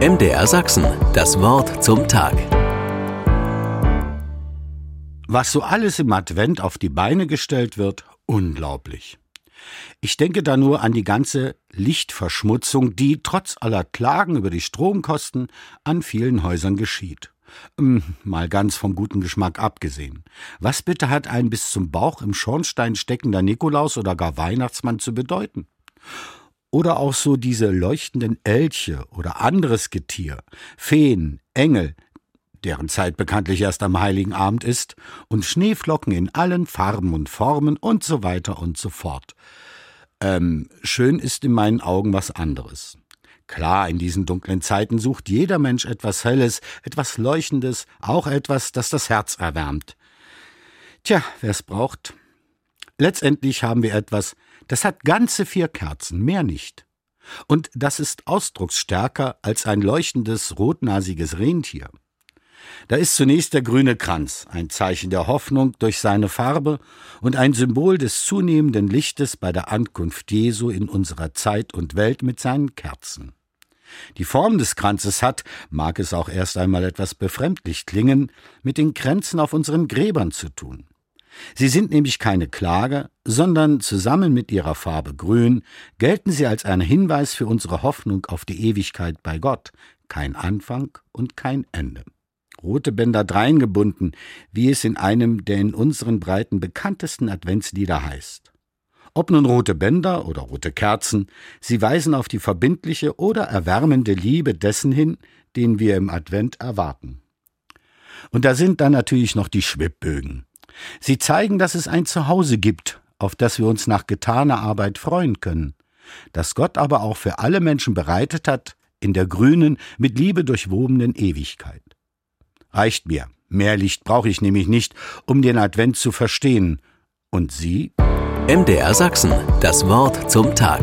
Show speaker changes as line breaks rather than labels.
MDR Sachsen, das Wort zum Tag.
Was so alles im Advent auf die Beine gestellt wird, unglaublich. Ich denke da nur an die ganze Lichtverschmutzung, die trotz aller Klagen über die Stromkosten an vielen Häusern geschieht. Hm, mal ganz vom guten Geschmack abgesehen. Was bitte hat ein bis zum Bauch im Schornstein steckender Nikolaus oder gar Weihnachtsmann zu bedeuten? Oder auch so diese leuchtenden Elche oder anderes Getier, Feen, Engel, deren Zeit bekanntlich erst am heiligen Abend ist, und Schneeflocken in allen Farben und Formen und so weiter und so fort. Ähm, schön ist in meinen Augen was anderes. Klar, in diesen dunklen Zeiten sucht jeder Mensch etwas Helles, etwas Leuchtendes, auch etwas, das das Herz erwärmt. Tja, wer es braucht. Letztendlich haben wir etwas, das hat ganze vier Kerzen, mehr nicht. Und das ist ausdrucksstärker als ein leuchtendes, rotnasiges Rentier. Da ist zunächst der grüne Kranz, ein Zeichen der Hoffnung durch seine Farbe und ein Symbol des zunehmenden Lichtes bei der Ankunft Jesu in unserer Zeit und Welt mit seinen Kerzen. Die Form des Kranzes hat, mag es auch erst einmal etwas befremdlich klingen, mit den Kränzen auf unseren Gräbern zu tun. Sie sind nämlich keine Klage, sondern zusammen mit ihrer Farbe grün gelten sie als ein Hinweis für unsere Hoffnung auf die Ewigkeit bei Gott, kein Anfang und kein Ende. Rote Bänder dreingebunden, wie es in einem der in unseren Breiten bekanntesten Adventslieder heißt. Ob nun rote Bänder oder rote Kerzen, sie weisen auf die verbindliche oder erwärmende Liebe dessen hin, den wir im Advent erwarten. Und da sind dann natürlich noch die Schwibbögen. Sie zeigen, dass es ein Zuhause gibt, auf das wir uns nach getaner Arbeit freuen können, das Gott aber auch für alle Menschen bereitet hat, in der grünen, mit Liebe durchwobenen Ewigkeit. Reicht mir. Mehr Licht brauche ich nämlich nicht, um den Advent zu verstehen. Und Sie?
MDR Sachsen, das Wort zum Tag.